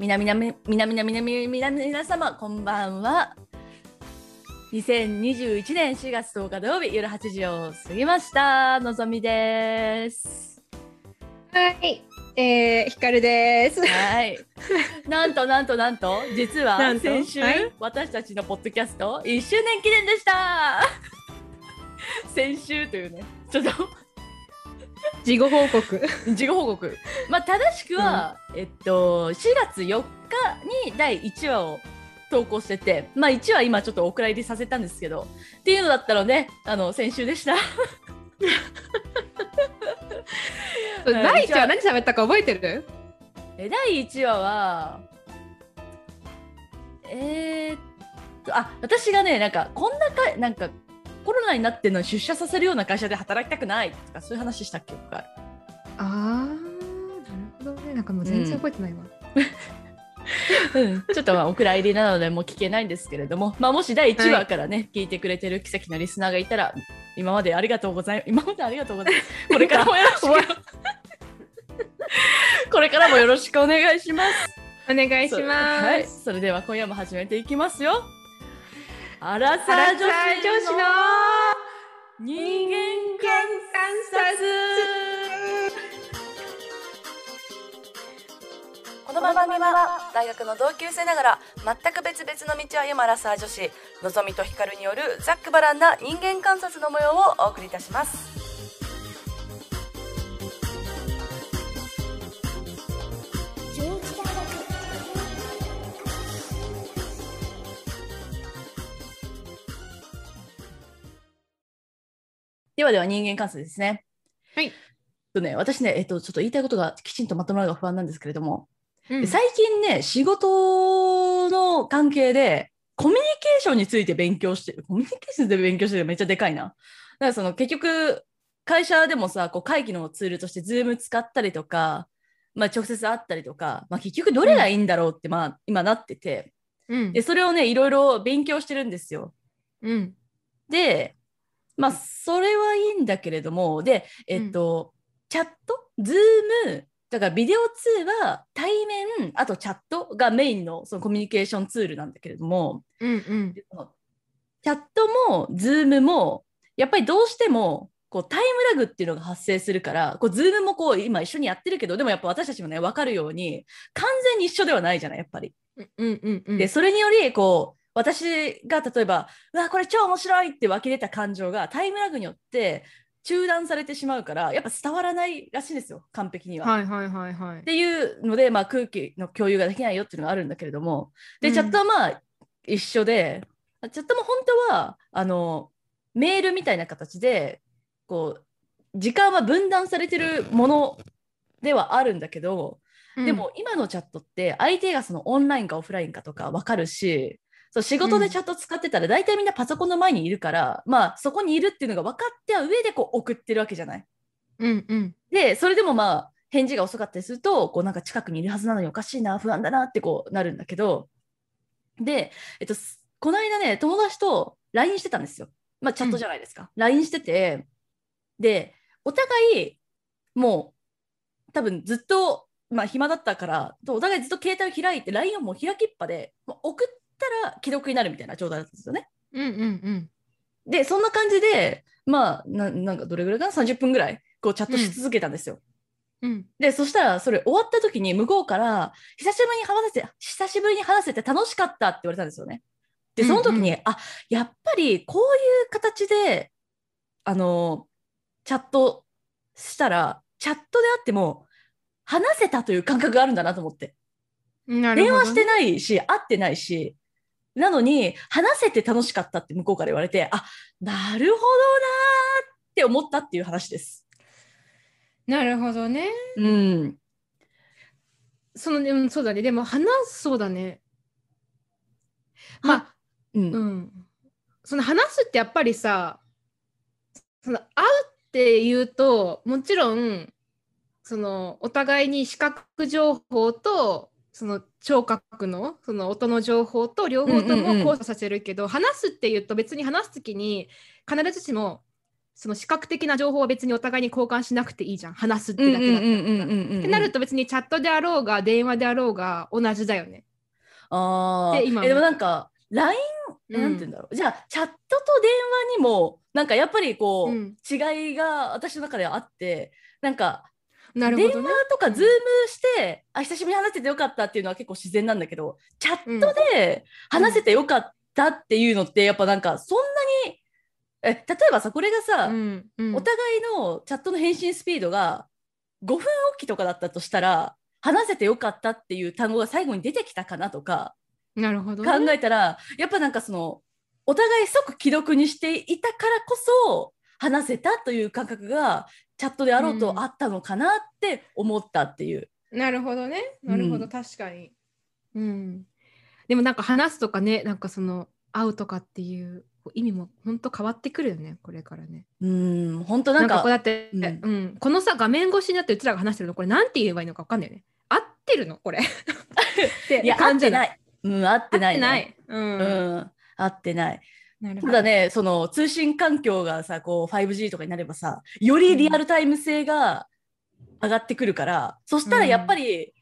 みなみなみみなみなみなみみな皆様こんばんは2021年4月10日土曜日夜8時を過ぎましたのぞみですはい、えー、ひかるです。はいなんとなんとなんと実は先週、はい私たちのポッドキャスト1周年記念でした先週というねちょっと事後報告。事後報告まあ正しくは、えっと4月4日に第1話を投稿しててまあ1話今ちょっとお蔵入りさせたんですけどっていうのだったのであの先週でした 第一話何喋ったか覚えてる？え第1話はえー、っとあ私がねなんかこんなかなんかコロナになってんのに出社させるような会社で働きたくないとかそういう話したっけ僕はああ、なるほどね。なんかもう全然覚えてないわ。うん、ちょっとまあお蔵入りなのでもう聞けないんですけれども、まあ、もし第1話からね、聞いてくれてる奇跡のリスナーがいたら今までありがとうございます。今までありがとうございます。これからもよろしく。これからもよろしくお願いします。お願いしそます。はい、それでは今夜も始めていきますよアラサー女子の人間観察。この番組は大学の同級生ながら全く別々の道を歩むアラサー女子のぞみとひかるによるざっくばらんな人間観察の模様をお送りいたします。ではでは人間観察ですねはい。とね私ねえっとちょっと言いたいことがきちんとまとまるのが不安なんですけれどもうん最近ね、仕事の関係で、コミュニケーションについて勉強してる。コミュニケーションで勉強してるのめっちゃでかいな。だからその結局、会社でもさ、こう会議のツールとして Zoom 使ったりとか、まあ直接会ったりとか、まあ結局どれがいいんだろうって、まあ今なってて、うんで、それをね、いろいろ勉強してるんですよ。うんで、まあそれはいいんだけれども、で、えっと、チャット、 Zoom、だからビデオ通話、対面、あとチャットがメインのそのコミュニケーションツールなんだけれども、うんうん。チャットも Zoom も、やっぱりどうしてもこうタイムラグっていうのが発生するから、こう Zoom もこう今一緒にやってるけど、でもやっぱ私たちもね、分かるように、完全に一緒ではないじゃない、やっぱり。うんうんうん。で、それにより、こう、私が例えば、うわ、これ超面白いって湧き出た感情がタイムラグによって中断されてしまうから、やっぱ伝わらないらしいんですよ、完璧には。はいはいはいはいっ。ていうので、まあ、空気の共有ができないよっていうのがあるんだけれども、で、うんチャットはまあ一緒で、チャットも本当はあのメールみたいな形で、こう、時間は分断されてるものではあるんだけど、でも今のチャットって相手がそのオンラインかオフラインかとか分かるしそう仕事でチャット使ってたら大体みんなパソコンの前にいるから、まあそこにいるっていうのが分かっては上でこう送ってるわけじゃない？うんうんでそれでもまあ返事が遅かったりするとこうなんか近くにいるはずなのにおかしいな不安だなってこうなるんだけどで、えっと、すこの間ね友達と LINE してたんですよ。まあチャットじゃないですか。LINE しててでお互いもう多分ずっと、まあ、暇だったからとお互いずっと携帯を開いて LINE をもう開きっぱでもう送ったら既読になるみたいな状態だったんですよね。うんうんうん。でそんな感じでまあななんかどれぐらいかな？30分ぐらいこうチャットし続けたんですよ。うんでそしたらそれ終わった時に向こうから久しぶりに話せて久しぶりに話せて楽しかったって言われたんですよね。でその時に、うんあやっぱりこういう形であのチャットしたらチャットであっても話せたという感覚があるんだなと思ってなるほど。電話してないし会ってないしなのに話せて楽しかったって向こうから言われてあなるほどなーって思ったっていう話です。なるほどね。うん、そのでもそうだね。でも話すそうだね。まあうんうん、その話すってやっぱりさその会うっていうともちろんそのお互いに視覚情報とその聴覚のその音の情報と両方とうんうんうんも交差させるけど、話すっていうと別に話す時に必ずしもその視覚的な情報は別にお互いに交換しなくていいじゃん。話すってだけだったら。ってなると別にチャットであろうが電話であろうが同じだよね。あで今えでもなんか LINE うん。なんて言うんだろう、じゃあチャットと電話にもなんかやっぱりこう、うん。違いが私の中ではあってなんかなるほどね電話。とか Zoom して、あ久しぶりに話せてよかったっていうのは結構自然なんだけどチャットで話せてよかったっていうのってやっぱなんかそんなにえ例えばさこれがさ、うんうんお互いのチャットの返信スピードが5分おきとかだったとしたら話せてよかったっていう単語が最後に出てきたかなとかなるほど、考ね。えたら、やっぱなんかそのお互い即既読にしていたからこそ話せたという感覚がチャットであろうとうんあったのかなって思ったっていう。なるほどね。なるほど、うん確かに。うん。でもなんか話すとかね、なんかその会うとかっていう意味も本当変わってくるよね、これからね。うん本当ななんんかかこうだって、ううんんこのさ画面越しになってうちらが話してるのこれなんて言えばいいのか分かんないよね。合ってるのこれ。いや合ってない。うん合ってない、ね。合ってない。うん。うん合ってない。ただね、その通信環境がさ、こう 5G とかになればさ、よりリアルタイム性が上がってくるから、そしたらやっぱり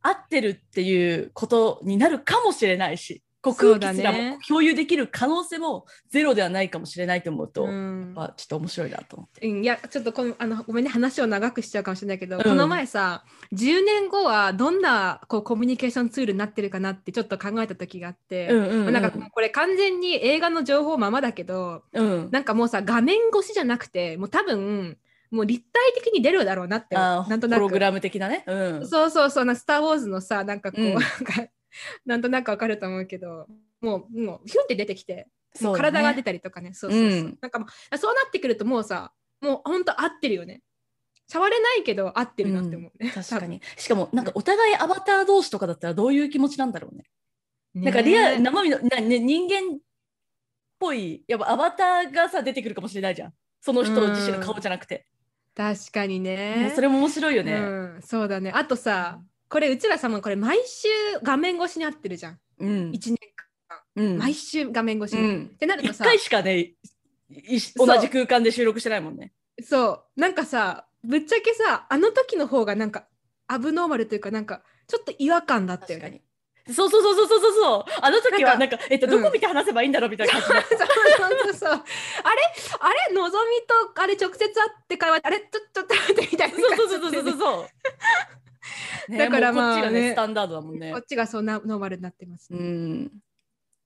合ってるっていうことになるかもしれないし、空気すらねも共有できる可能性もゼロではないかもしれないと思うと、やっうんぱちょっと面白いなと思って。うんいやちょっとこのあのごめんね話を長くしちゃうかもしれないけど、うんこの前さ10年後はどんなこうコミュニケーションツールになってるかなってちょっと考えた時があって、うんうんうんなんかこれ完全に映画の情報ままだけどうん。なんかもうさ画面越しじゃなくてもう多分もう立体的に出るだろうなってあなんとなくプログラム的なね。うん。そうそうそうなスター・ウォーズのさなんかこう、うん なんとなくわかると思うけどもうもうヒュンって出てきて体が出たりとかね。そうそうそう、うん。なんかもうそうなってくるともうさもうほんと合ってるよね。触れないけど合ってるなって思う。ね、確かに。しかも、なんかお互いアバター同士とかだったらどういう気持ちなんだろうね。多分なんかリア生身の、なね、人間っぽい、やっぱアバターがさ、出てくるかもしれないじゃん。その人自身の顔じゃなくて。確かにねそれも面白いよね。うん、そうだね。あとさこれうちらさもうこれ毎週画面越しに合ってるじゃんうん。1年うん。毎週画面越しに、うんってなるとさ一回しかね、同じ空間で収録してないもんね。そうなんかさぶっちゃけさあの時の方がなんかアブノーマルというかなんかちょっと違和感だったよね確かに。そうそうそうそうそうそう。あの時はなんんか、えっと、うんどこ見て話せばいいんだろうみたいな感じだっ そうそうそうそう。あれあれのぞみとあれ直接会って会話あれちょっと待ってみたいた。なそうそう感じでそうそうそう。ねだからもうこっちがね、まあねスタンダードだもんねこ。っちがそうなノーマルになってます、うねん。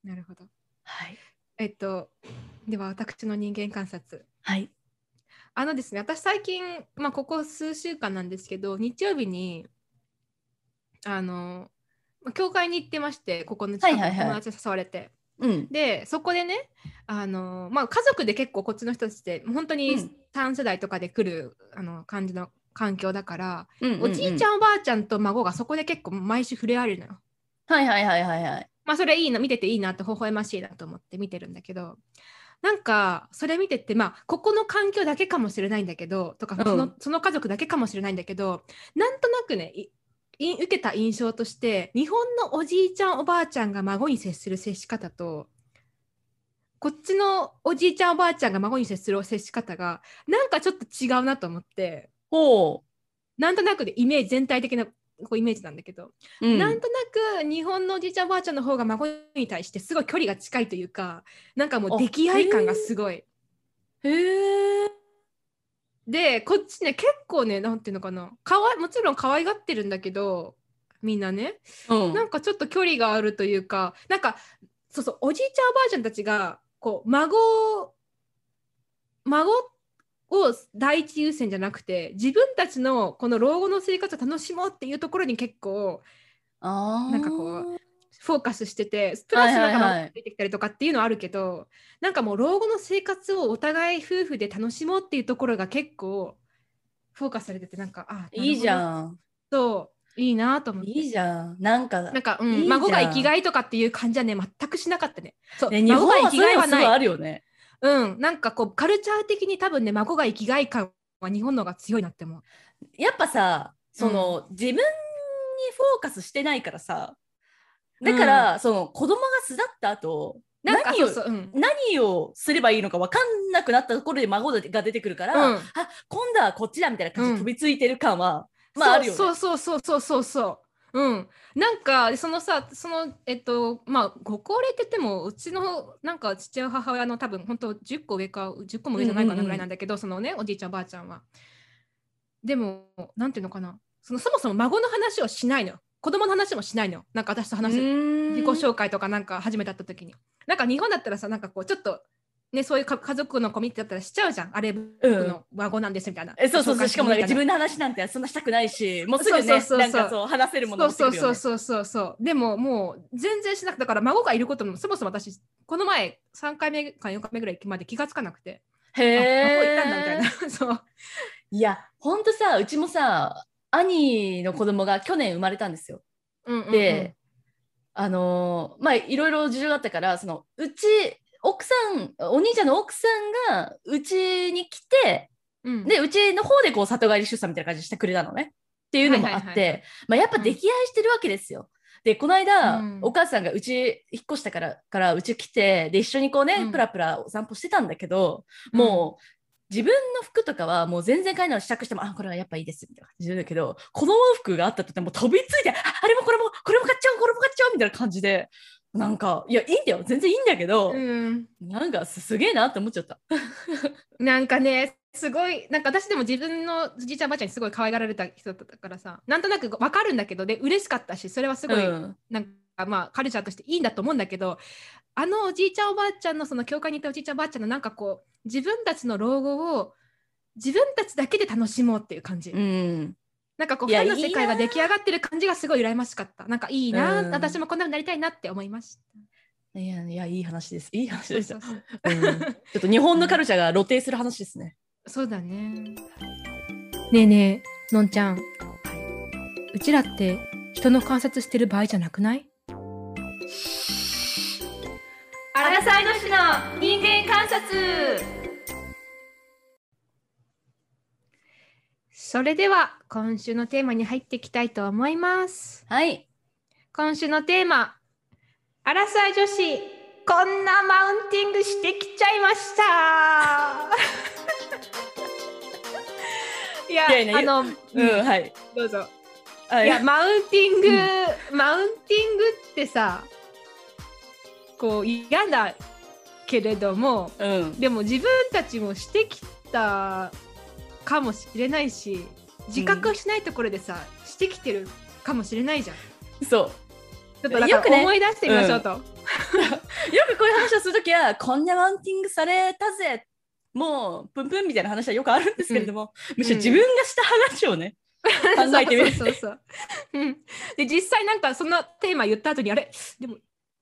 なるほど。はい。えっとでは私の人間観察。はい。あのですね私最近まあここ数週間なんですけど日曜日にあのまあ教会に行ってましてここの近くはいはいはいの友達に誘われて。うん。でそこでねあの、まあ、家族で結構こっちの人たちって本当うにん3世代とかで来る、あの感じの環境だから、うんおじいちゃん。んおばあちゃんと孫がそこで結構毎週触れ合えるのよ。はいはいはいはいはい。まあそれいいな見てていいなって微笑ましいなと思って見てるんだけどなんかそれ見ててまあここの環境だけかもしれないんだけどとかうんその,、その家族だけかもしれないんだけどなんとなくねいい受けた印象として日本のおじいちゃんおばあちゃんが孫に接する接し方とこっちのおじいちゃんおばあちゃんが孫に接する接し方がなんかちょっと違うなと思ってほなんとなくでイメージ全体的なこうイメージなんだけど、う。うんなんとなく日本のおじいちゃんおばあちゃんの方が孫に対してすごい距離が近いというかなんかもうあ溺愛感がすごい。へえ。でこっちね結構ねなんていうのかなかわいもちろん可愛がってるんだけどみんなねうん。なんかちょっと距離があるというかなんかそうそうおじいちゃんおばあちゃんたちがこう孫孫を第一優先じゃなくて自分たちのこの老後の生活を楽しもうっていうところに結構。なんかこうフォーカスしててプラスな出てきたりとかっていうのはあるけど、なんかもう老後の生活をお互い夫婦で楽しもうっていうところが結構フォーカスされててなんかあいいじんゃん。そういいなと思っていいじゃん。なんか、なんか、うん孫が生きがいとかっていう感じはね全くしなかったねそう、ね、日本孫が生きがいはないあるよね。うんなんかこうカルチャー的に多分ね孫が生きがい感は日本の方が強いなって思うやっぱさ、その、自分にフォーカスしてないからさ、だから、その子供が巣立った後、なんか何をそうそう、うん。何をすればいいのか分かんなくなったところで孫が出てくるから、うんあ今度はこっちだみたいな感じでうん飛びついてる感は、まああるよね。そうそうそうそうそうそう。うん、なんかそのさそのえっとまあご高齢って言ってもうちのなんか父親母親の多分本当10個上か10個も上じゃないかなぐらいなんだけど、そのねおじいちゃんおばあちゃんは。でもなんていうのかな。そのそもそも孫の話をしないのよ。子供の話もしないのよ。なんか私と話す。自己紹介とかなんか初めて会った時に。なんか日本だったらさなんかこうちょっとねそういうか家族のコミュニティだったらしちゃうじゃん。あれ僕の孫なんですみたいな、えそうそうそう。しかも自分分の話なんてそんなしたくないしもうすぐねそうそうそうそう。なんかそう話せるものね、そうそうそうそうそう。でももう全然しなくてだから孫がいることもそもそも私この前3回目か4回目ぐらいまで気がつかなくて。へあ孫いたんだみたいえな。そう。いやほんとさうちもさ兄の子供が去年生まれたんですよ。うんうんうん。で、あのーまあいろいろ事情があったからそのうち奥さんお兄ちゃんの奥さんがうちに来てうん。でうちの方でこう里帰り出産みたいな感じでしてくれたのね。っていうのもあって、まあ、やっぱ溺愛してるわけですよ。でこの間、うん。お母さんがうち引っ越したからからうち来てで一緒にこうね、うん。プラプラお散歩してたんだけどもう自分の服とかはもう全然買いの試着してもあこれはやっぱいいですみたいな感じだけど子供服があったとてもう飛びついてああれもこれもこれも買っちゃおうこれも買っちゃおうみたいな感じでなんかいやいいんだよ。全然いいんだけど、うん。なんかすすげえなって思っちゃった。なんかねすごいなんか私でも自分のじいちゃんばあちゃんにすごい可愛がられた人だったからさなんとなく分かるんだけどで嬉しかったしそれはすごい、うん。なんかまあカルチャーとしていいんだと思うんだけどあのおじいちゃんおばあちゃんのその教会にいたおじいちゃんおばあちゃんのなんかこう自分たちの老後を自分たちだけで楽しもうっていう感じ、うんなんかこういや2人の世界が出来上がってる感じがすごい羨ましかった。なんかいいな、うん。私もこんなになりたいなって思いましいやいやいい話です。いい話たでしたちょっと日本のカルチャーが露呈する話ですね。そうだね。ねえねえ、のんちゃん。うちらって人の観察してる場合じゃなくない？アラサイの市の人間観察それでは今週のテーマに入っていきたいと思います。はい。今週のテーマ、アラサイ女子、こんなマウンティングしてきちゃいました。いや、いやいやあの、うん、はい。どうぞ。はいや、マウンティング、マウンティングってさ、こう嫌だけれども、うん。でも自分たちもしてきたかもしれないし、自覚しないところでさ、してきてるかもしれないじゃん。そう。ちょっとだよく思い出してみましょうと。よくこういう話をするときは、こんなマウンティングされたぜ。もう、プンプンみたいな話はよくあるんですけれども、むしろ自分がした話をね、考えてみる。そうそうそうそう。うん、で実際なんかそのテーマ言った後にあれ？でも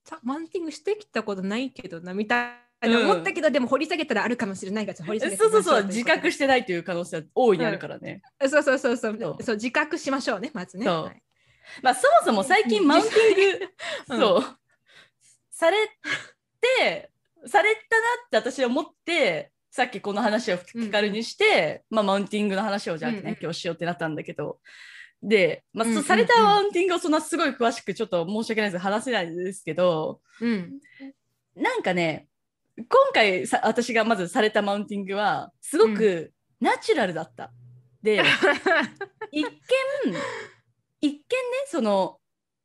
さマウンティングしてきたことないけどなみたいなうん。思ったけど、でも掘り下げたらあるかもしれないから掘り下げてそうそうそう、自覚してないという可能性は大いにあるからね。うことでそうそうそうそう。そう。そう自覚しましょうねまずね。そう。はい。まあ、そもそも最近マウンティング、うん。そう、されて、されたなって私は思って、さっきこの話を吹き軽にして、まあ、マウンティングの話をじゃあね、うんうん。今日しようってなったんだけど、で、まあ、うんうんうん。されたマウンティングをそんなすごい詳しくちょっと申し訳ないです話せないんですけど、うん。なんかね、今回さ私がまずされたマウンティングは、すごくナチュラルだった。で、一見、一見ね、その、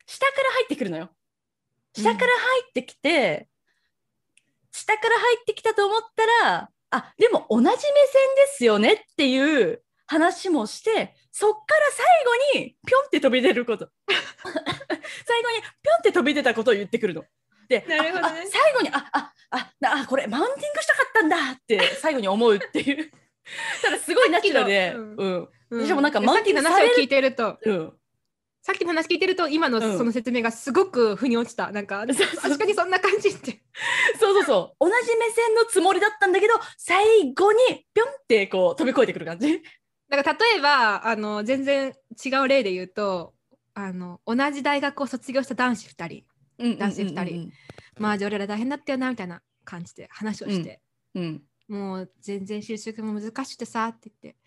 下から入ってくるのよ。下から入ってきて、下から入ってきたと思ったら、あ、でも同じ目線ですよねっていう話もして、そっから最後にぴょんって飛び出ること。最後にぴょんって飛び出たことを言ってくるの。で、なるほどね最後に、あ、あ、あ、なあ、これマウンティングしたかったんだって 最後に思うっていう。ただすごいナチュラルで、うん。うんしかもなんかでマウンティングさっきの話を聞いてるとうん。さっきの話聞いてると今のうんその説明がすごく腑に落ちたなんか そうそう確かにそんな感じって。そうそうそう。同じ目線のつもりだったんだけど、最後にぴょんってこう飛び越えてくる感じ。だから例えばあの全然違う例で言うとあの同じ大学を卒業した男子2人男性二人。まあじゃあ俺ら大変だったよなみたいな感じで話をして、うん。もう全然就職も難しくてさって言って。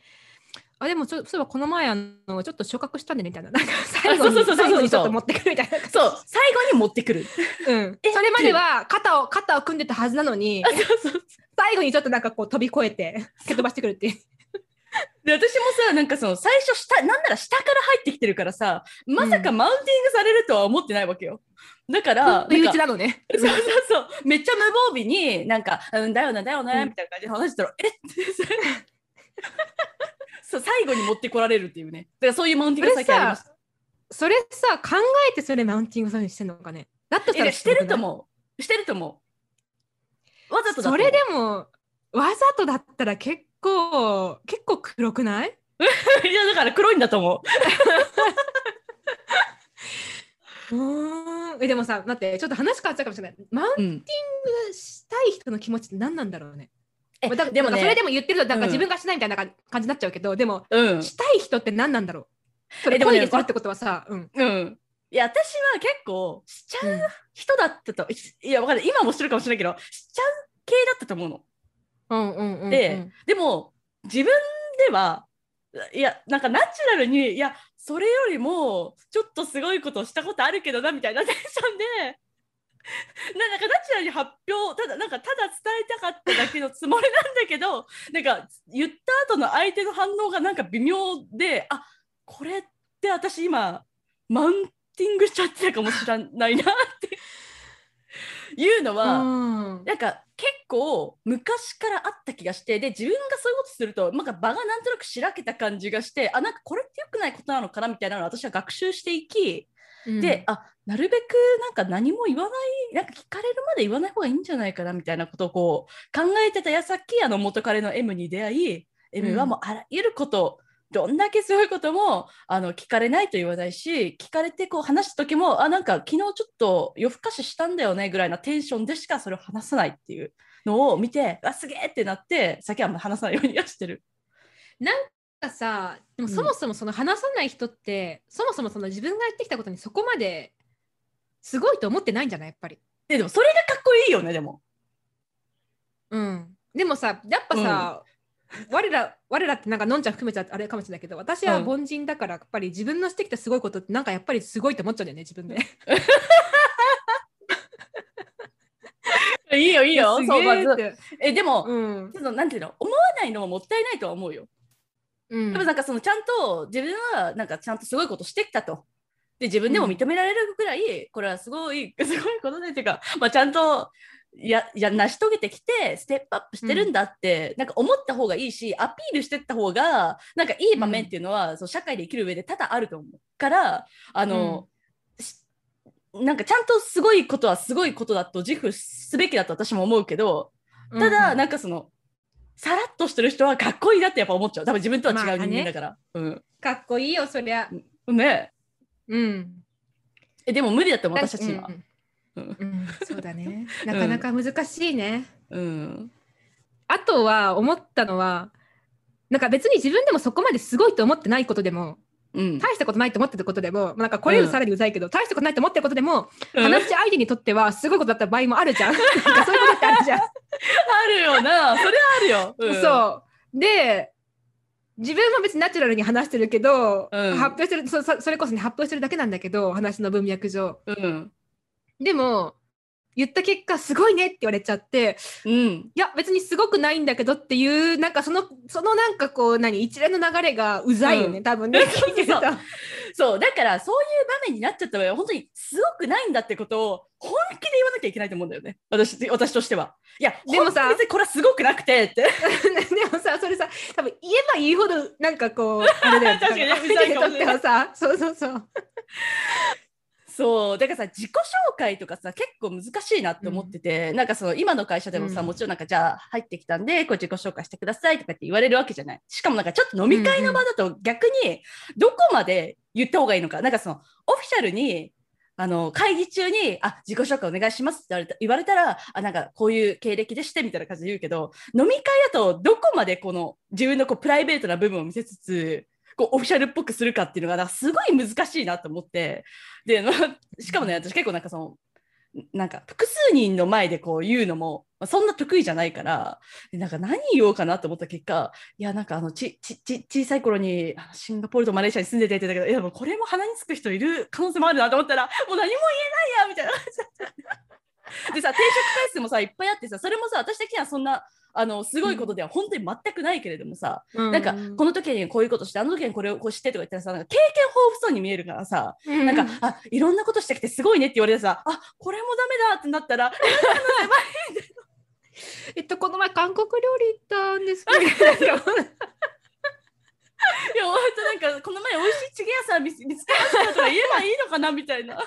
あでもちょそういえばこの前あのちょっと昇格したんでねみたいな。なんか最後に最後にちょっと持ってくるみたいなそう。最後に持ってくる。うん、え それまでは肩を肩を組んでたはずなのに最後にちょっとなんかこう飛び越えて蹴飛ばしてくるっていう で私もさなんかその最初下なんなら下から入ってきてるからさまさかマウンティングされるとは思ってないわけよ。だから、身なんか内なのね。そうそうそう。めっちゃ無防備になんか「うんだよねだよね」うん。みたいな感じで話したら「えっ? 」てそう最後に持ってこられるっていうね。だからそういうマウンティングが最近ありましたそれさ考えてそれマウンティングそういうにしてんのかねだとしたらしてると思う。してると思う。わざとそう。れでもわざとだったら結構結構黒くない？いやだから黒いんだと思う。ーん。えでもさ待ってちょっと話変わっちゃうかもしれない。マウンう、うん、ティングしたい人の気持ちって何なんだろうね？えまあだでもそれでも言ってるとなんかうん。自分がしないみたいな感じになっちゃうけど、でもうん。したい人って何なんだろう？それえでもね恋でするってことはさ、うん。うん。いや私は結構しちゃう人だったと、いやわかんない。今もしてるかもしれないけどしちゃう系だったと思うのうんうんうんででも自分ではいやなんかナチュラルにいやそれよりもちょっとすごいことしたことあるけどなみたいなテンションでなんかナチュラルに発表ただなんかただ伝えたかっただけのつもりなんだけどなんか言った後の相手の反応がなんか微妙であこれって私今マウンティングしちゃってたかもしれないなっいうのは。うんなんか結構昔からあった気がしてで自分がそういうことするとなんか場がなんとなくしらけた感じがしてあなんかこれって良くないことなのかなみたいなのを私は学習していき、うんであなるべくなんか何も言わないなんか聞かれるまで言わない方がいいんじゃないかなみたいなことをこう考えてた矢先あの元彼の M に出会い M はもうあらゆること、どんだけすごいこともあの聞かれないと言わないし聞かれてこう話した時もあなんか昨日ちょっと夜更かししたんだよねぐらいなテンションでしかそれを話さないっていうのを見てあすげえってなって先は話さないようにはしてる。なんかさでもうんそもそもその話さない人って、そもそもその自分がやってきたことにそこまですごいと思ってないんじゃないやっぱり。ででもそれがかっこいいよねでも。うん、でもさやっぱさ、我ら我らってなんかのんちゃん含めちゃあれかもしれないけど私は凡人だからやっぱり自分のしてきたすごいことってなんかやっぱりすごいと思っちゃうんだよね自分で。いいよいいよ。すそうまずげえでも、うんそのなんていうの思わないのももったいないとは思うよ。うんでもなんかそのちゃんと自分はなんかちゃんとすごいことしてきたと。で自分でも認められるぐらい、これはすごいすごいことでっていうか、まあ、ちゃんとやや成し遂げてきてステップアップしてるんだって、なんか思った方がいいしアピールしてった方がなんかいい場面っていうのは、そう社会で生きる上で多々あると思うからあの、しなんかちゃんとすごいことはすごいことだと自負すべきだと私も思うけどただ、なんかそのさらっとしてる人はかっこいいなってやっぱ思っちゃう。多分自分とは違う人間だから。うん。かっこいいよそりゃ。ね。うん。えでも無理だって思う私たちにはう。んうん。うんそうだね。なかなか難しいね。うん。あとは思ったのはなんか別に自分でもそこまですごいと思ってないことでもうん。大したことないと思ってることでもなんかこれよりさらにうざいけど、大したことないと思ってることでもうん。話し相手にとってはすごいことだった場合もあるじゃん。なんかそういうことってあるじゃん。あるよな。それはあるよ。うん。そう。で自分も別にナチュラルに話してるけど、うん。発表してるそれこそね発表してるだけなんだけど話の文脈上。うんでも言った結果すごいねって言われちゃってうん。いや別にすごくないんだけどっていうなんかそのそのなんかこう何一連の流れがうざいよね、うん。多分ね そうだからそういう場面になっちゃった場合は本当にすごくないんだってことを本気で言わなきゃいけないと思うんだよね。私私としては。いやでもさ別にこれはすごくなくてって。でもさそれさ多分言えば言うほどなんかこうあれだよね。確かにね相手にとってはさそうそうそうそう。だからさ自己紹介とかさ結構難しいなって思ってて、なんかその今の会社でもさ、うん。もちろんなんかじゃあ入ってきたんでこう自己紹介してくださいとかって言われるわけじゃない。しかもなんかちょっと飲み会の場だと逆にどこまで言った方がいいのか。なんかそのオフィシャルにあの会議中に「あ自己紹介お願いします」って言われた言われたらあなんかこういう経歴でしてみたいな感じで言うけど飲み会だとどこまでこの自分のこうプライベートな部分を見せつつこうオフィシャルっぽくするかっていうのがなんかすごい難しいなと思って。で、まあ しかもね私結構なんかそのなんか複数人の前でこう言うのも、まあ、そんな得意じゃないからでなんか何言おうかなと思った結果いやなんかあのちちち小さい頃にシンガポールとマレーシアに住んでてって言ってたけどいやもうこれも鼻につく人いる可能性もあるなと思ったらもう何も言えないやみたいな。でさ定食回数もさいっぱいあってさそれもさ私的にはそんなあのすごいことでは本当に全くないけれどもさ、うん。なんかこの時にこういうことしてあの時にこれをこうしてとか言ったらさなんか経験豊富そうに見えるからさ、うん。なんかあいろんなことしてきてすごいねって言われてさあこれもダメだってなったら えっとこの前韓国料理行ったんですけど。いや本当なんかこの前美味しいチゲ屋さん見つ見つけましたとか言えばいいのかなみたいな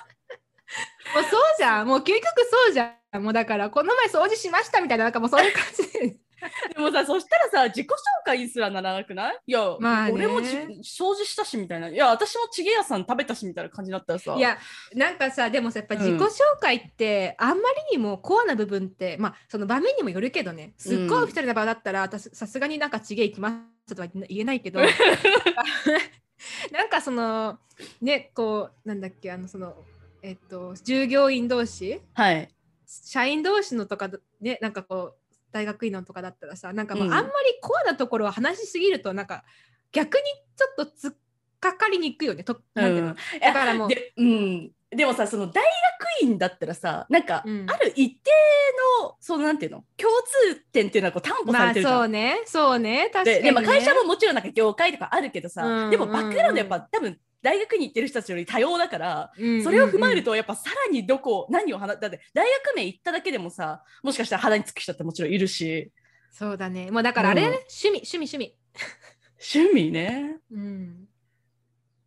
もうそうじゃん。もう究極そうじゃん。もうだからこの前掃除しましたみたいななんかもうそういう感じで。でもさそしたらさ自己紹介すらならなくない？いや、まあね。俺もち掃除したしみたいな。いや私もチゲ屋さん食べたしみたいな感じになったらさ。いやなんかさでもさやっぱうん。自己紹介ってあんまりにもコアな部分って、まあその場面にもよるけどね。すっごい一人の場だったら私さすがになんかちげえ行きますとは言えないけど。なんかそのねこうなんだっけあのそのえっと従業員同士？はい。社員同士のとかねなんかこう大学院のとかだったらさなんかもううん。あんまりコアなところを話しすぎるとなんか逆にちょっと突っかかりにくいよね。となんていうの、うんだからもうで,、うん、でもさその大学院だったらさなんか、うん。ある一定のそのなんていうの？共通点っていうのはこう担保さまあれてるじゃん。そうね。そうね。確かに、ね、ででまあ、会社ももちろんなんか業界とかあるけどさ、うん。でもバックグラウンドやっぱ多分大学に行ってる人たちより多様だから、うんうんうん。それを踏まえるとやっぱさらにどこ何を話だって大学名行っただけでもさもしかしたら肌につく人ってもちろんいるし。そうだね。もうだからあれだね、うん。趣味趣味趣味。趣味ね。うん。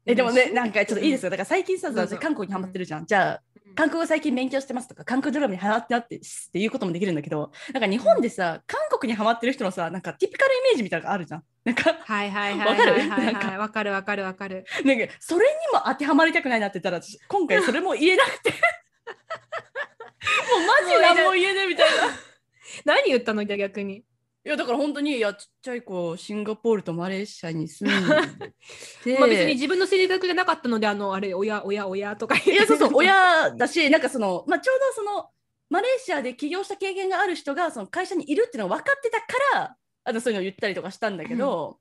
えでもねなんかちょっといいですよ、よだから最近さ韓国にハマってるじゃん。じゃあうん韓国語最近勉強してますとか韓国ドラマにハマってなってっていうこともできるんだけどなんか日本でさ韓国にハマってる人のさなんかティピカルイメージみたいなのがあるじゃん。なんかはいはいはいわかるはいはい。わかる？わかるわかるなんかそれにも当てはまりたくないなって言ったら私今回それも言えなくて。もうマジ何も言えねえみたいな。何言ったの逆にいやだから本当にいやちっちゃい子シンガポールとマレーシアに住んでて。まあ別に自分の性格じゃなかったのであのあれ親親親とかいやそうそう親だしなんかその、まあ、ちょうどそのマレーシアで起業した経験がある人がその会社にいるっていうのが分かってたからあとそういうのを言ったりとかしたんだけど、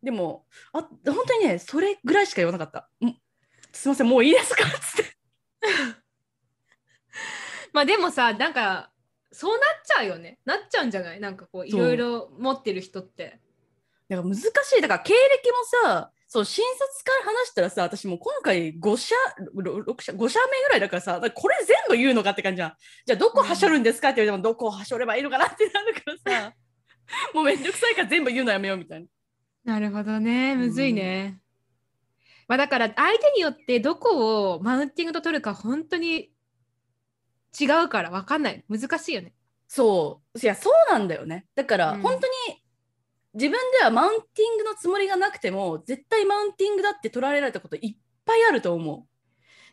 でもあ本当にねそれぐらいしか言わなかった。ん。すいませんもういいですか？っつって。まあでもさなんかそうなっちゃうよね。なっちゃうんじゃない？なんかこういろいろ持ってる人って。だから難しい。だから経歴もさそう新卒から話したらさ私もう今回5社6社5社目ぐらいだからさだからこれ全部言うのかって感じじゃん。じゃあどこはしょるんですか？って言われてもどこをはしょればいいのかなってなるからさ。もうめんどくさいから全部言うのやめようみたいな。なるほどね。むずいね、まあだから相手によってどこをマウンティングと取るか本当に違うから分かんない。難しいよね。そう。いやそうなんだよね。だから、うん。本当に自分ではマウンティングのつもりがなくても絶対マウンティングだって取られられたこといっぱいあると思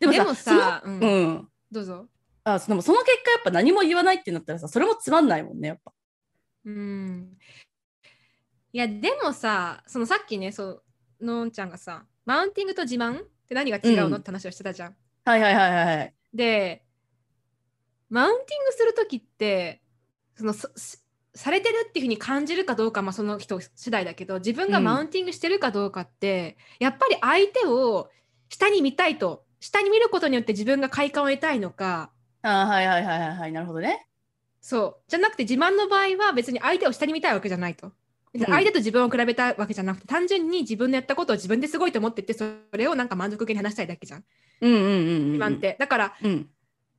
う。でもさうん。うん。どうぞ。あそでもその結果やっぱ何も言わないってなったらさそれもつまんないもんねやっぱ。うん。いやでもさそのさっきねそうのんちゃんがさマウンティングと自慢って何が違うの、うん。って話をしてたじゃん。はいはいはいはいはい。でマウンティングする時ってそのされてるっていうふうに感じるかどうかまあその人次第だけど自分がうん。マウンティングしてるかどうかって、やっぱり相手を下に見たいと下に見ることによって自分が快感を得たいのか。あーはいはいはいはいはいなるほどね。そう。じゃなくて自慢の場合は別に相手を下に見たいわけじゃないと。相手と自分を比べたわけじゃなくて単純に自分のやったことを自分ですごいと思っててそれをなんか満足げに話したいだけじゃんうんうんうんうん。自慢って。だからうん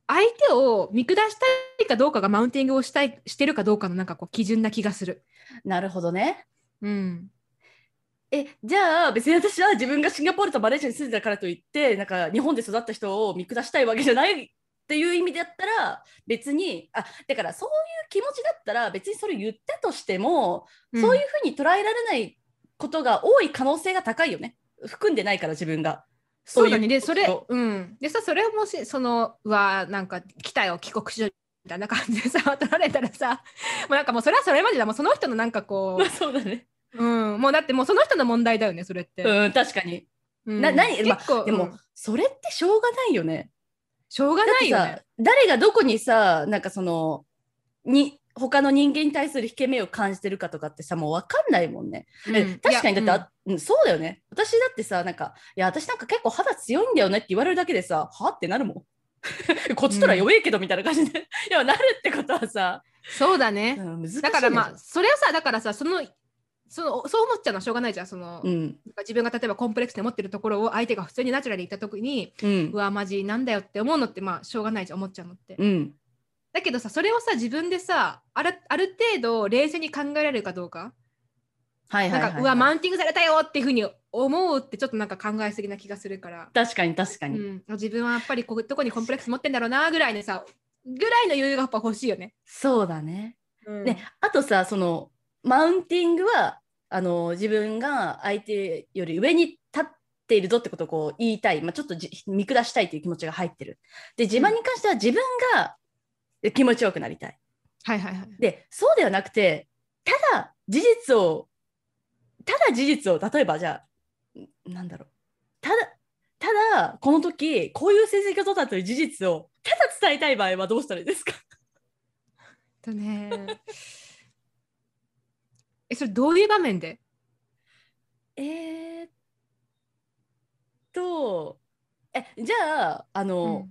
相手を見下したいかどうかがマウンティングをしたいしてるかどうかのなんかこう基準な気がする。なるほどね。うん。えじゃあ別に私は自分がシンガポールとマレーシアに住んでたからといってなんか日本で育った人を見下したいわけじゃないっていう意味だったら別にあだからそういう気持ちだったら別にそれ言ったとしても、そういうふうに捉えられないことが多い可能性が高いよね。含んでないから自分がそうだね。でそれそう。うん。でさそれをもしそのうわなんか来たよ帰国子女みたいな感じでさ 取られたらさもうなんかもうそれはそれまでだもうその人のなんかこまあそうだね。う、うん、もうだってもうその人の問題だよねそれって、うん確かに。うん。な何まあでも、うん。それってしょうがないよね。ししょうがないよね。さ。誰がどこにさなんかそのに他の人間に対する引け目を感じてるかとかってさもう分かんないもんね。えうん。確かにだって、うんそうだよね。私だってさなんかいや私なんか結構肌強いんだよねって言われるだけでさはってなるもん。こっちとら弱えけどみたいな感じで、いやなるってことはさ、そうだね。うんだからまあそれはさだからさそのそのそう思っちゃうのはしょうがないじゃんその、うん自分が例えばコンプレックスで持ってるところを相手が普通にナチュラルに言った時にうんうわマジなんだよって思うのってまあしょうがないじゃん思っちゃうのって。うんだけどさそれをさ自分でさあるある程度冷静に考えられるかどうか、はいはいはい、なんかうわマウンティングされたよっていうふうに思うってちょっとなんか考えすぎな気がするから、確かに確かに、うん、自分はやっぱりこういうとこにコンプレックス持ってんだろうなぐらいのさぐらいの余裕がやっぱ欲しいよね。そうだね。うんね、あとさそのマウンティングはあの自分が相手より上に立っているぞってことをこう言いたい、まあ、ちょっとじ見下したいという気持ちが入ってる。で自慢に関しては自分が気持ちよくなりたい。はいはいはい。でそうではなくてただ事実をただ事実を例えばじゃあんなんだろう。ただただこの時こういう成績を取ったという事実をただ伝えたい場合はどうしたらいいですか？とね。えそれどういう場面で？えー、っとえじゃああの、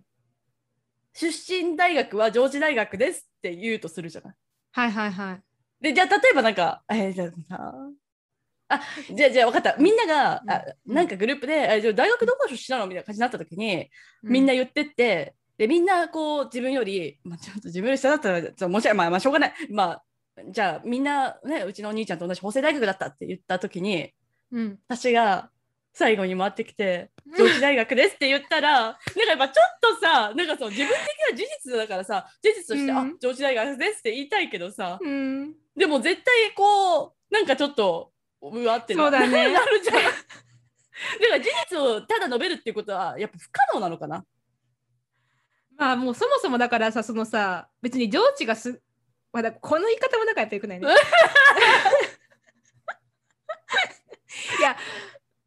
出身大学は上智大学ですって言うとするじゃない？はいはいはい。でじゃあ例えばなんかえー、じゃああじゃあじゃあ分かった。みんなが、あうん。なんかグループで「えじゃあ大学どこ出身なの?」みたいな感じになった時に、みんな言ってってでみんなこう自分より、まあ、ちょっと自分より下だったらちょっと申し訳ない、まあ、まあしょうがない。まあじゃあみんなねうちのお兄ちゃんと同じ法政大学だったって言った時にうん、私が最後に回ってきて「上智大学です」って言ったらなんかやっぱちょっとさなんかそう自分的な事実だからさ事実として「うん。あ上智大学です」って言いたいけどさうん、でも絶対こうなんかちょっとうわってなそうだね なるじゃん。だから事実をただ述べるっていうことはやっぱ不可能なのかな？まあもうそもそもだからさそのさ別に上智がすまだこの言い方もなんかやっぱよくないね。いや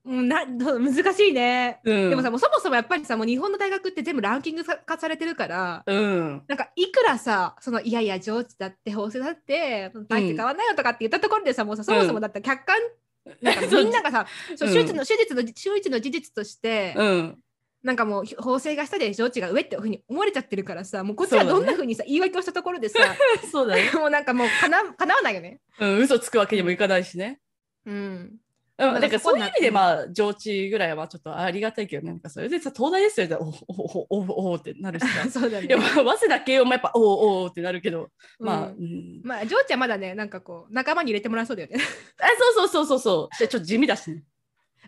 などう 難しいね。うんでもさもうそもそもやっぱりさもう日本の大学って全部ランキング化されてるからうんなんかいくらさそのいやいや上智だって法政だって大して変わんないよとかって言ったところでさ、もうさそもそもだったら客観 なんかみんながさ、そううん手術の手術の手術の事実として、うんなんかもう法政が下で上智が上ってふうに思われちゃってるからさもうこっちはどんなふうにさ、言い訳をしたところでさ そうだね、もうなんかもうかなかなわないよね。うん、嘘つくわけにもいかないしね。うん。うん、だからなんかそういう意味でまあ上智ぐらいはまあちょっとありがたいけどなんかそれでさ東大ですよって おおおおおってなるしさ そうだね。いやまあ早稲田慶応もやっぱおおおってなるけどまあ、ううんんまあ上智はまだねなんかこう仲間に入れてもらえそうだよね。あそうそうそうそうそうでちょっと地味だしね。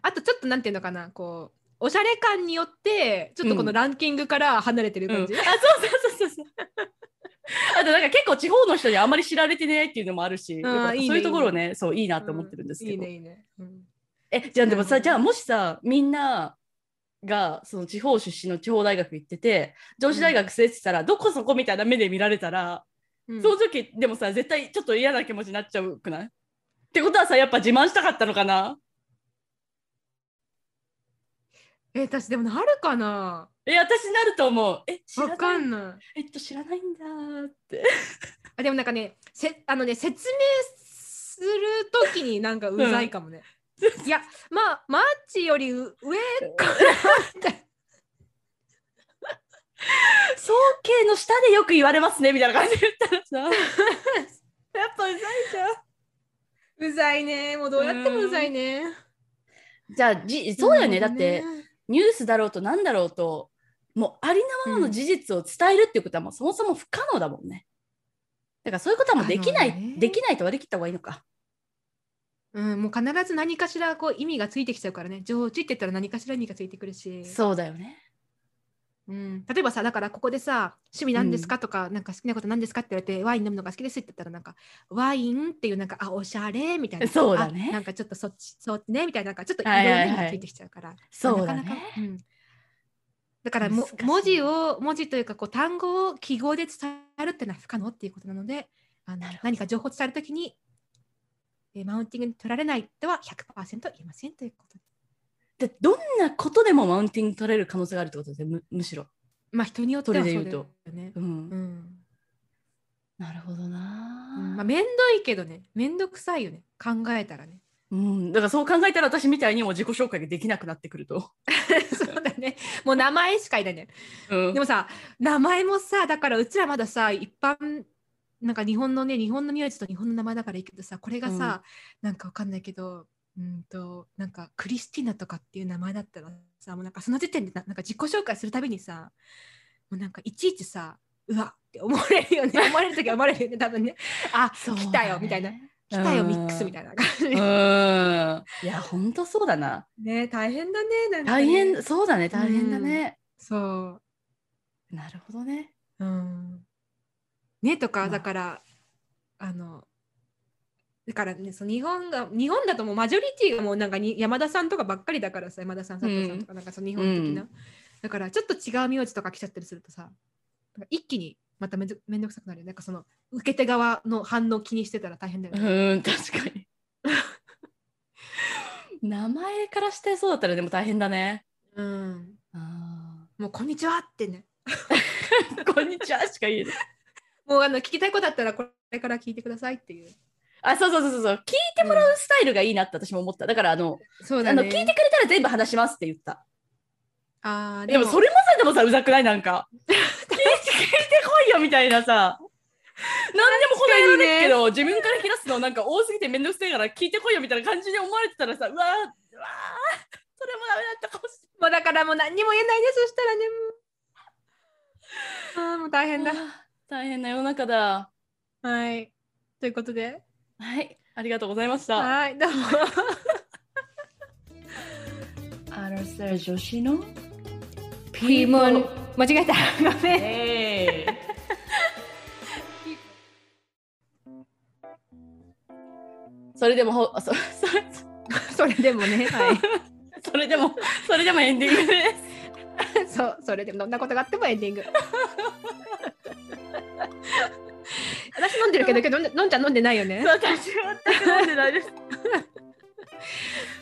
あとちょっとなんていうのかなこうおしゃれ感によってちょっとこのランキングから離れてるうん、あ感じ。そうそうそうそうそう。あとなんか結構地方の人にあんまり知られてないっていうのもあるし、そういうところね、そういいなと思ってるんですけど。いいねいいね。うん。え、じゃあでもさ、じゃあもしさ、みんながその地方出身の地方大学行ってて、上智大学生って言ったら、どこそこみたいな目で見られたら、うん。その時でもさ、絶対ちょっと嫌な気持ちになっちゃうくない？ってことはさ、やっぱ自慢したかったのかな？え私でもなるかな？え、私なると思う。え、知らないわかんない。えっと、知らないんだーって。あでもなんかねせあのね説明するときになんかうざいかもね。いやまあマッチよりう上かなみたい総計の下でよく言われますねみたいな感じで言ったらさ やっぱうざいじゃんなうざいねもうどうやってもうざいね。じゃあじそうだよね、だってニュースだろうとなんだろうともうありのままの事実を伝えるっていうことはもうそもそも不可能だもんね。だからそういうことはもうできない、ね。できないと割り切った方がいいのか。うん、もう必ず何かしらこう意味がついてきちゃうからね。上智って言ったら何かしら意味がついてくるし、そうだよねうん、例えばさだからここでさ趣味なんですか？とか、なんか好きなことなんですか？って言われてワイン飲むのが好きですって言ったらなんかワインっていうなんかあおしゃれみたいな。そうだね。あなんかちょっとそっちそっちねみたいななんかちょっといろはい。んな意味がついてきちゃうから、そうだね。なかなかうん、だからも文字を文字というかこう単語を記号で伝えるっていうのは不可能っていうことなのであの何か情報を伝えるときにえーマウンティングに取られないとは100%言えませんということででどんなことでもマウンティング取れる可能性があるってことですよむむしろ。まあ人によってはそれで言うと。よね。うん。うん。なるほどな、うん。まあ、めんどいけどね、めんどくさいよね、考えたらね。うん、だからそう考えたら私みたいにも自己紹介ができなくなってくると。そうだね。もう名前しかいないね。うん。でもさ、名前もさ、だからうちらまださ、一般、なんか日本のね、日本の名字と日本の名前だからいいけどさ、これがさ、なんかわかんないけど、うんと、なんかクリスティナとかっていう名前だったらさ、もうなんかその時点でななんか自己紹介するたびにさ、もうなんかいちいちさ、うわって思われるよね。思われる時は思われるよね、多分ね。あ、そうだね来たよ、みたいな。来たよ、ミックスみたいな感じ。うん。いや、ほんとそうだな。ね大変だね。なんかね大変、そうだね、大変だね。そう。なるほどね。うん。ねとか、まあだから、あの、だからね、その日本が、日本だともうマジョリティがもうなんかに山田さんとかばっかりだからさ、山田さん、佐藤さんとか、なんかその日本的な。うんだからちょっと違う名字とか来ちゃったりするとさ、一気にまためんどめんどくさくなるよね。なんかその受け手側の反応気にしてたら大変だよね。うん、確かに。名前からしてそうだったらでも大変だね。うん。あもうこんにちはってね。ー こんにちはしか言えない。もうあの聞きたいことあったらこれから聞いてくださいっていう。あ、そうそうそうそう。聞いてもらうスタイルがいいなって私も思った。だから、あの、そうあの聞いてくれたら全部話しますって言った。あーでもそれもさ、でもさ、うざくない？なんか。聞いて、聞いてこいよみたいなさ。何でも答えられるけど、自分から引き出すのなんか多すぎてめんどくせえから聞いてこいよみたいな感じで思われてたらさ、うわー、うわー、それもダメだったかもしもうだからもう何にも言えないね、そしたらね。も うあーもう大。変だ。大変な世の中だ。はい。ということで、はい、ありがとうございました。はい、どうも。アラサー女子の？ピーモン、間違えた。ごめん。え それでもほそそれそれでもね、は それでもそれでもエンディングです。い。そう、それでもどんなことがあってもエンディング。私飲んでるけど、けど飲んでのんちゃん飲んでないよね。私は全く飲んでないです。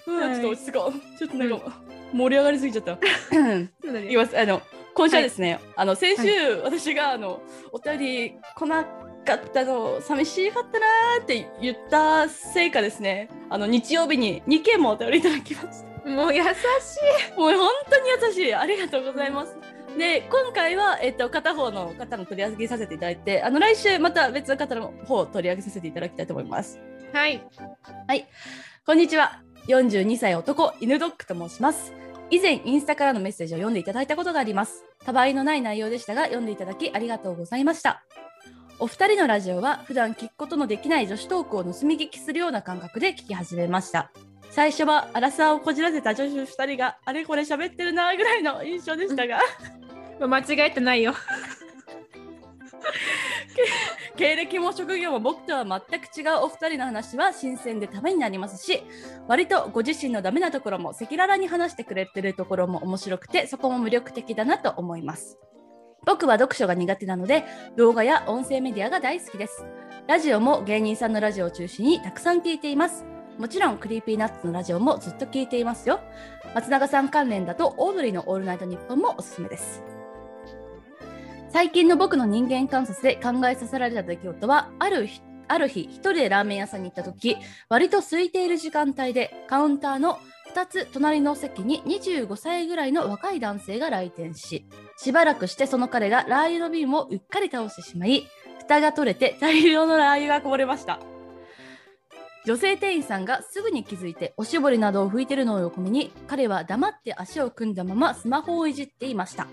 ちょっと落ち着こう。ちょっとなんか、盛り上がりすぎちゃった。いきます。あの今週はですね、あの先週、私があのお便り来なかったの寂しかったなーって言ったせいかですね、あの日曜日に2件もお便りいただきました。もう優しい。もう本当に優しい。ありがとうございます。で、今回は、えっと、片方の方の取り上げさせていただいて、あの、来週また別の方の方を取り上げさせていただきたいと思います。はい。こんにちは。42歳男、犬ドッグと申します。以前、インスタからのメッセージを読んでいただいたことがあります。たわいのない内容でしたが、読んでいただきありがとうございました。お二人のラジオは、普段聞くことのできない女子トークを盗み聞きするような感覚で聞き始めました。最初は、アラサーをこじらせた女子二人が、あれこれ喋ってるなぐらいの印象でしたが、間違えてないよ。経歴も職業も僕とは全く違うお二人の話は新鮮でためになりますし割とご自身のダメなところも赤裸々に話してくれてるところも面白くてそこも魅力的だなと思います。僕は読書が苦手なので動画や音声メディアが大好きです。ラジオも芸人さんのラジオを中心にたくさん聞いています。もちろん Creepy Nuts のラジオもずっと聞いていますよ。松永さん関連だとオードリーのオールナイトニッポンもおすすめです。最近の僕の人間観察で考えさせられた出来事はある日ある日一人でラーメン屋さんに行った時割と空いている時間帯でカウンターの2つ隣の席に25歳ぐらいの若い男性が来店ししばらくしてその彼がラー油の瓶をうっかり倒してしまい蓋が取れて大量のラー油がこぼれました。女性店員さんがすぐに気づいておしぼりなどを拭いてるのを横目に彼は黙って足を組んだままスマホをいじっていました。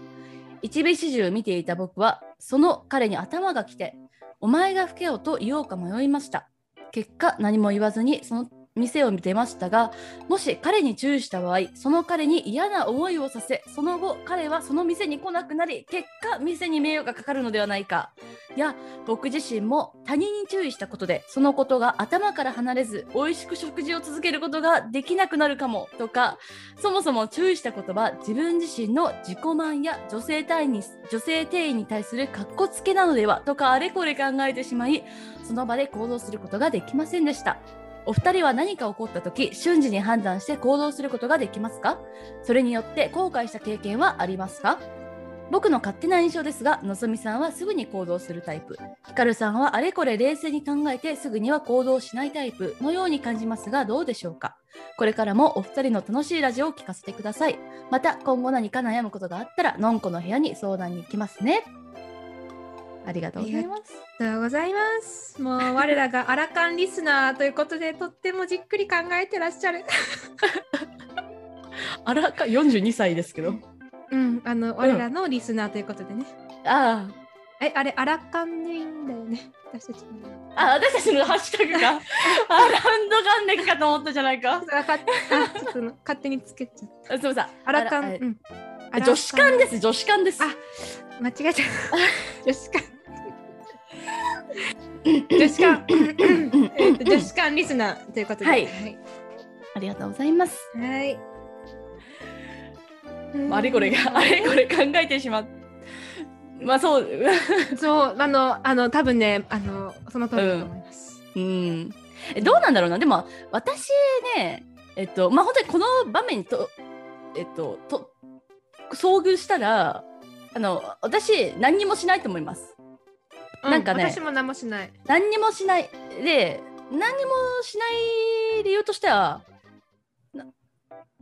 一部始終見ていた僕はその彼に頭が来て「お前が老けよ」と言おうか迷いました。結果何も言わずにその店を出ましたがもし彼に注意した場合その彼に嫌な思いをさせその後彼はその店に来なくなり結果店に名誉がかかるのではないかいや僕自身も他人に注意したことでそのことが頭から離れず美味しく食事を続けることができなくなるかもとかそもそも注意したことは自分自身の自己満や女性隊員に女性店員に対する格好つけなのではとかあれこれ考えてしまいその場で行動することができませんでした。お二人は何か起こった時瞬時に判断して行動することができますか？それによって後悔した経験はありますか？僕の勝手な印象ですがのぞみさんはすぐに行動するタイプ。ひかるさんはあれこれ冷静に考えてすぐには行動しないタイプのように感じますがどうでしょうか？これからもお二人の楽しいラジオを聞かせてください。また今後何か悩むことがあったらのんこの部屋に相談に行きますね。ありがとうございますありがとうございます。もう我らがアラカンリスナーということでとってもじっくり考えてらっしゃる。あらか42歳ですけどうん、あの我らのリスナーということでね。あえ、あれアラカンでいいんだよね。私たちの。ああ私たちのハッシュタグがアラウンドガンネキかと思ったじゃないかあかあちょっとの勝手につけちゃった。あすみませんアラカン。あらうん。あ女子館です女子館ですあ間違えた。女子館。女子館。えっと女子館リスナーということで。はいはい。ありがとうございますはい。あれこれがあれこれ考えてしまうまあそう そうあのあの多分ねあのその通りだと思います。うんえどうなんだろうなでも私ねえっとまあ本当にこの場面とえっとと遭遇したらあの私何にもしないと思いますなんかねう私も何もしない。何にもしないで何にもしない理由としてはな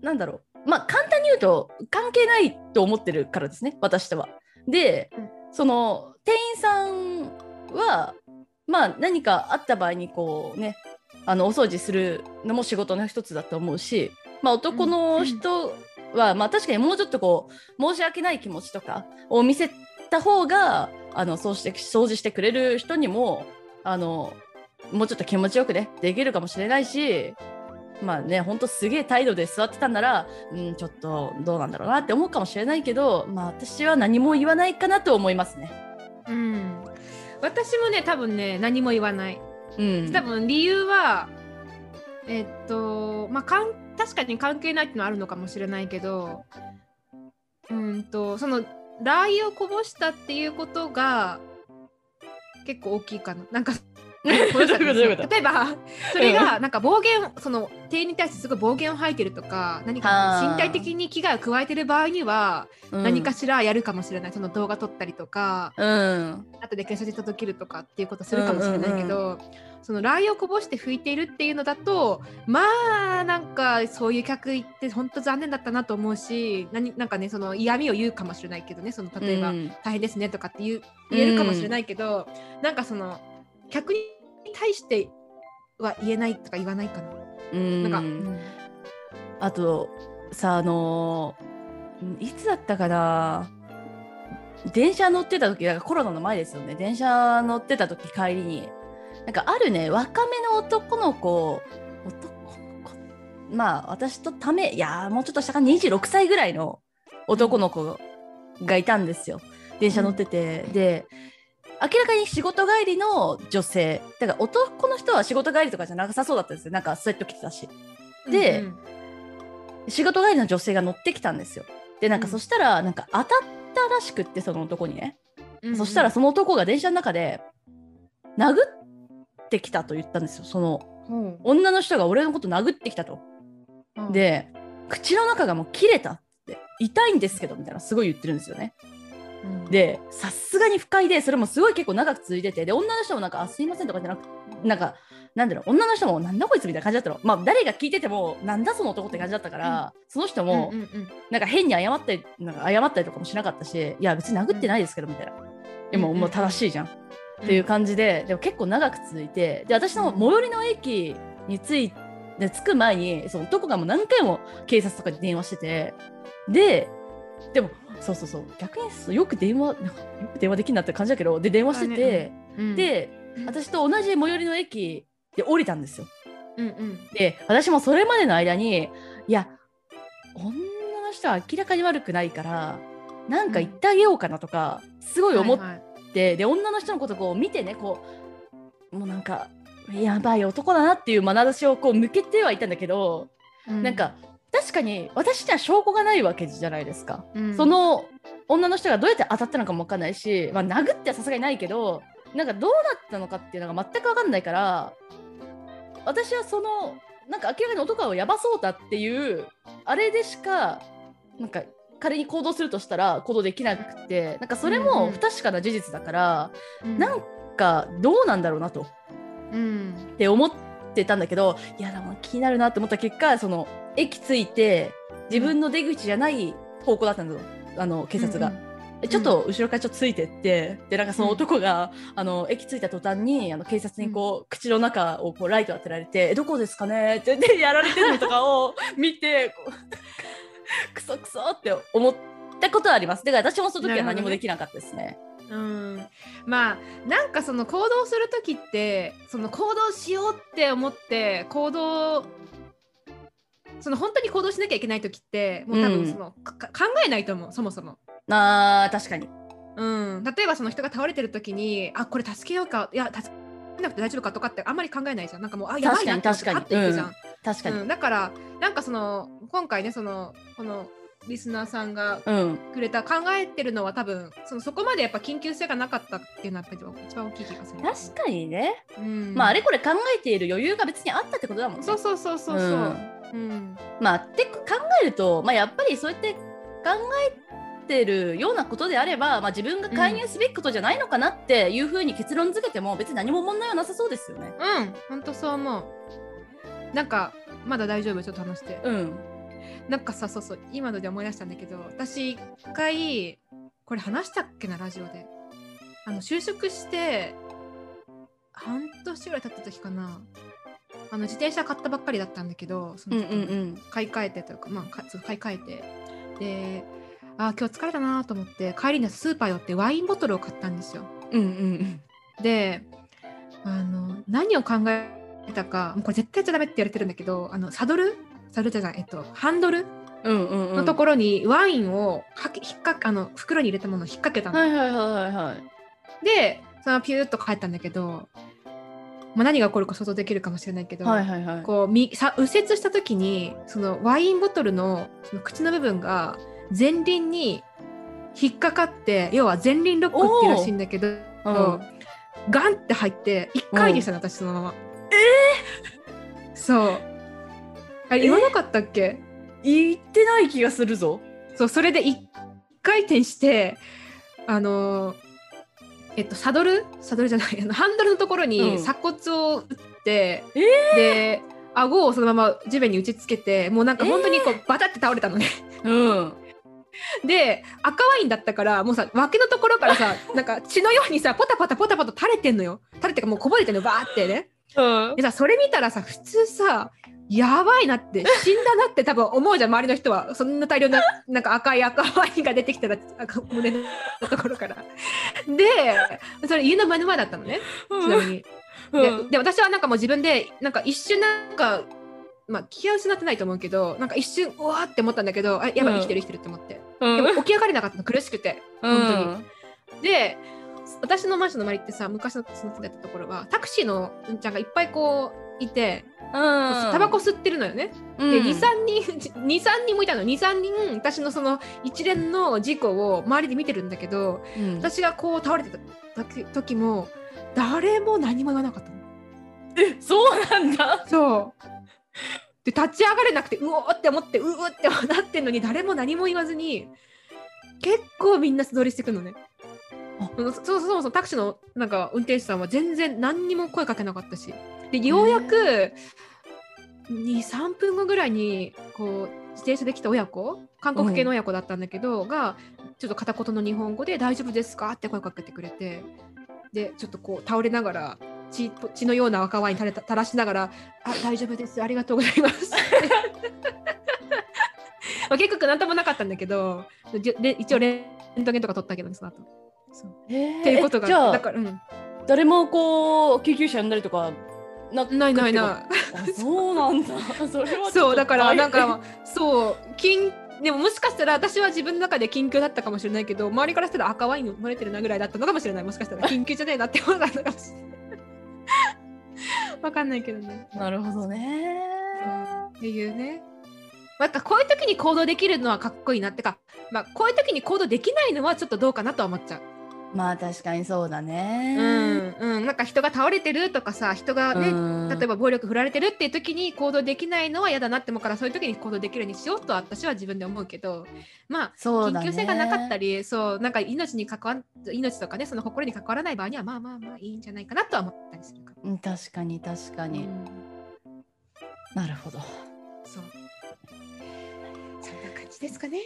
なんだろうまあ簡単に言うと関係ないと思ってるからですね私とは。で、うんその店員さんはまあ何かあった場合にこうねあのお掃除するのも仕事の一つだと思うし、まあ、男の人は、まあ確かにもうちょっとこう申し訳ない気持ちとかを見せた方があのそうして掃除してくれる人にもあのもうちょっと気持ちよくねできるかもしれないしまあねほんとすげえ態度で座ってたんならうんちょっとどうなんだろうなって思うかもしれないけどまあ私は何も言わないかなと思いますね。うん。私もね多分ね何も言わない。うん、多分理由はえっとまあかん確かに関係ないっていうのはあるのかもしれないけどうんとそのラー油をこぼしたっていうことが結構大きいかな。なんか 例えばそれがなんか暴言その店員に対してすごい暴言を吐いてるとか何か身体的に危害を加えてる場合にはうん。何かしらやるかもしれない、その動画撮ったりとかうん。後で警察に届けるとかっていうことするかもしれないけど、そのラー油をこぼして拭いているっていうのだとまあなんかそういう客行って本当残念だったなと思うし何なんかねその嫌味を言うかもしれないけどねその例えば、うん。大変ですねとかって言う言えるかもしれないけど、なんかその客に対しては言えないとか言わないかな。うん。なんか、うんあとさあのーいつだったかな。電車乗ってた時だからコロナの前ですよね。電車乗ってた時帰りになんかあるね若めの男の子男の子？まあ私とためいやーもうちょっとしたかな？26歳ぐらいの男の子がいたんですよ。電車乗ってて、で明らかに仕事帰りの女性だから男の人は仕事帰りとかじゃなさそうだったんですよ。なんかスウェット着てたし。でうん仕事帰りの女性が乗ってきたんですよ。でなんかうん。そしたらなんか当たったらしくってその男にね、うんそしたらその男が電車の中で殴ってきたと言ったんですよ。そのほ女の人が俺のこと殴ってきたと。うで口の中がもう切れたって痛いんですけどみたいなすごい言ってるんですよね。うん。でさすがに不快でそれもすごい結構長く続いててで女の人もなんか「あすいません」とかじゃなくなんかなんだろう女の人も「なんだこいつ」みたいな感じだったの。まあ誰が聞いてても「なんだその男」って感じだったから、その人も、うんうんうん。なんか変に謝ったりなんか謝ったりとかもしなかったしいや別に殴ってないですけどみたいな、でもうんうん。もう正しいじゃん、っていう感じででも結構長く続いてで私の最寄りの駅に着いて着く前にその男がもう何回も警察とかに電話しててででもそうそうそう逆によく電話なんかよく電話できんなって感じだけどで電話してて、うん、で私と同じ最寄りの駅で降りたんですよ。うんうん。で私もそれまでの間にいや女の人は明らかに悪くないからなんか言ってあげようかなとか、すごい思っはいはいて、で女の人のことこう見てねこうもうなんかやばい男だなっていう眼差しをこう向けてはいたんだけど、うなんか確かに私には証拠がないわけじゃないですか。うんその女の人がどうやって当たったのかも分かんないし、まあ、殴ってはさすがにないけどなんかどうなったのかっていうのが全く分かんないから私はそのなんか明らかに男をやばそうだっていうあれでしかなんか仮に行動するとしたら行動できなくてなんかそれうんもうん。不確かな事実だから、うん。なんかどうなんだろうなと。うん。って思ってたんだけどいやでも気になるなって思った結果その駅着いて自分の出口じゃない方向だったんだよあの警察が。でちょっと後ろからちょっとついてってでなんかその男が、あの駅着いた途端にあの警察にこう、口の中をこうライト当てられて「えどこですかね?」ってやられてるのとかを見てクソクソって思ったことはありますだから私もその時は何もできなかったですね。うん、まあなんかその行動する時ってその行動しようって思って行動その本当に行動しなきゃいけない時ってもう多うん分その、か考えないと思うそもそも。あー確かに。うん、例えばその人が倒れてる時にあこれ助けようかいや助けなくて大丈夫かとかってあんまり考えないじゃんなんかもうあやばいなって思っていくじゃん。確かに。うん、だからなんかその今回ねそのこのリスナーさんがうん、くれた考えてるのは多分そのそこまでやっぱ緊急性がなかったっていうのはやっぱり一番大きい気がする。確かにね、うん、まああれこれ考えている余裕が別にあったってことだもんね。そうそうそうそうそう。うんまあって考えると、まあ、やっぱりそうやって考えてるようなことであれば、まあ、自分が介入すべきことじゃないのかなっていうふうに結論付けても別に何も問題はなさそうですよね。うん、本当そう思う。なんかまだ大丈夫？ちょっと話して。うん。なんかさそうそう今ので思い出したんだけど私一回これ話したっけなラジオであの就職して半年ぐらい経った時かなあの自転車買ったばっかりだったんだけどそうんの時にうんうん。買い替えてというかまあ買い替えてであー今日疲れたなと思って帰りにスーパー寄ってワインボトルを買ったんですようんうんであの何を考えたかもうこれ絶対やっちゃダメって言われてるんだけどあのサドル？サドルじゃないえっとハンドル？うん。うん。のところにワインをかけ引っかあの袋に入れたものを引っ掛けたの、はいはいはいはいはい。でそのピューッと帰ったんだけど、まあ、何が起こるか想像できるかもしれないけど、はいはいはい。こうみさ右折した時にそのワインボトルのその口の部分が前輪に引っかかって要は前輪ロックっていうらしいんだけど、うんガンって入って一回でしたね、私そのまま。えそう。あれ言わなかったっけ、言ってない気がするぞ。そうそれで一回転してあのーえっとサドル？サドルじゃない。あのハンドルのところうん。に鎖骨を打って、え？で顎をそのまま地面に打ちつけてもうなんか本当にこう、バタって倒れたのね。うん。で赤ワインだったからもうさ脇のところからさなんか血のようにさポタポタポタポタ垂れてんのよ。垂れてかもうこぼれてんのよバーってね。うん。でさそれ見たらさ普通さやばいなって 死んだなって多分思うじゃん周りの人は。そんな大量ななんか赤い赤ワインが出てきたら赤胸のところから。でそれ家の目の前だったのね。ちなみに、うん。でで私はなんかもう自分でなんか一瞬なんかまあ気は失ってないと思うけどなんか一瞬うわーって思ったんだけどあやばいうん。生きてる生きてるって思って、うん。でも起き上がれなかったの苦しくて。本で私のマンションの周りってさ昔の住んでたところはタクシーのうんちゃんがいっぱいこういてタバコ吸ってるのよね。で23人 23人もいたの23人私のその一連の事故を周りで見てるんだけど人私がこう倒れてた時時も誰も何も言わなかったの。えそうなんだそうで立ち上がれなくてうおーって思ってうおーってなってんのに誰も何も言わずに結構みんな素通りしてくのね。そうそうそうそうタクシーのなんか運転手さんは全然何にも声かけなかったし。でようやく23分後ぐらいにこう自転車で来た親子韓国系の親子だったんだけど、がちょっと片言の日本語で「大丈夫ですか?」って声かけてくれてでちょっとこう倒れながら血血のような赤ワイン垂れた垂らしながら「あ大丈夫ですありがとうございます」まあ結局何ともなかったんだけどじで一応レントゲンとか取ったけどねその後そう。えっていうことがじゃあだから、うん、誰もこう救急車呼んだりとかなないないない。あそうなんだ。それはそうだからなんかそう緊でももしかしたら私は自分の中で緊急だったかもしれないけど周りからしたら赤ワイン飲まれてるなぐらいだったのかもしれない。もしかしたら緊急じゃねえなって思ったのかもしれないわかんないけどね。なるほどね。っていうね。なんかこういう時に行動できるのはかっこいいな。ってか、まあ、こういう時に行動できないのはちょっとどうかなとは思っちゃう。まあ確かにそうだね。うんうん、なんか人が倒れてるとかさ人がね、うん例えば暴力振られてるっていう時に行動できないのは嫌だなって思うからそういう時に行動できるようにしようとは私は自分で思うけどまあ緊急性がなかったりそうなんか命に関わ命とかねその誇りに関わらない場合にはまあまあまあいいんじゃないかなとは思ったりするかうん確かに確から、に。うんなるほど。そうそんな感じですかね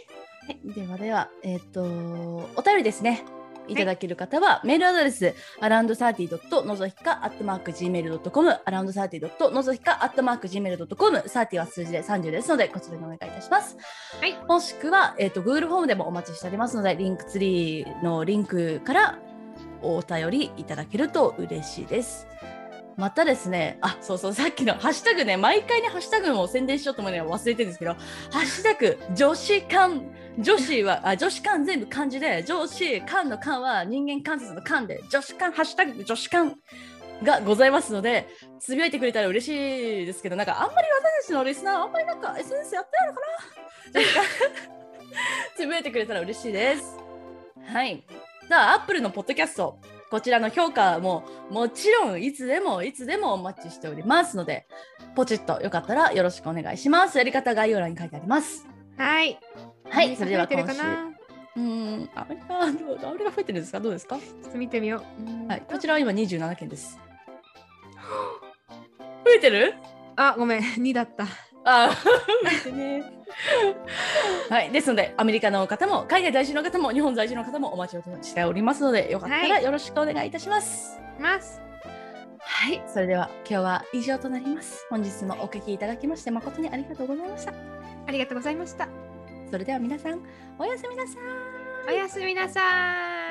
はい、ではでは、えっ、と、お便りですね。いただける方は、メールアドレス、アラウンドサーティのぞひか、アットマーク Gmail.com、アラウンドサーティのぞひか、アットマーク Gmail.com、サーティは数字で30ですので、こちらにお願いいたします。はいもしくは、えっ、と、Google フォームでもお待ちしておりますので、リンクツリーのリンクからお便りいただけると嬉しいです。またですね、あ、そうそう、さっきのハッシュタグね、毎回ね、ハッシュタグも宣伝しようと思うのは忘れてるんですけど、ハッシュタグ、女子館、女子は、あ、女子館全部漢字で、女子館の館は人間観察の館で、女子館、ハッシュタグ、女子館がございますので、つぶやいてくれたら嬉しいですけど、なんかあんまり私たちのリスナー、あんまりなんか SNS やってないのかな？つぶやいてくれたら嬉しいです。はい。じゃあ、アップルのポッドキャスト、こちらの評価ももちろんいつでもいつでもお待ちしておりますので、ポチッとよかったらよろしくお願いします。やり方概要欄に書いてあります。はい。はい、それでは今週。うーん、アメリカ、どうアメリカ増えてるんですか？どうですか？ちょっと見てみよう、うん。はい、こちらは今27件です。増えてる？あごめん。2だったあー、増えてね。はい、ですので、アメリカの方も、海外在住の方も、日本在住の方もお待ちしておりますので、よかったらはいよろしくお願いいたします。ますはい、それでは今日は以上となります。本日もお聞きいただきまして誠にありがとうございました。ありがとうございましたそれでは皆さん、おやすみなさい。おやすみなさい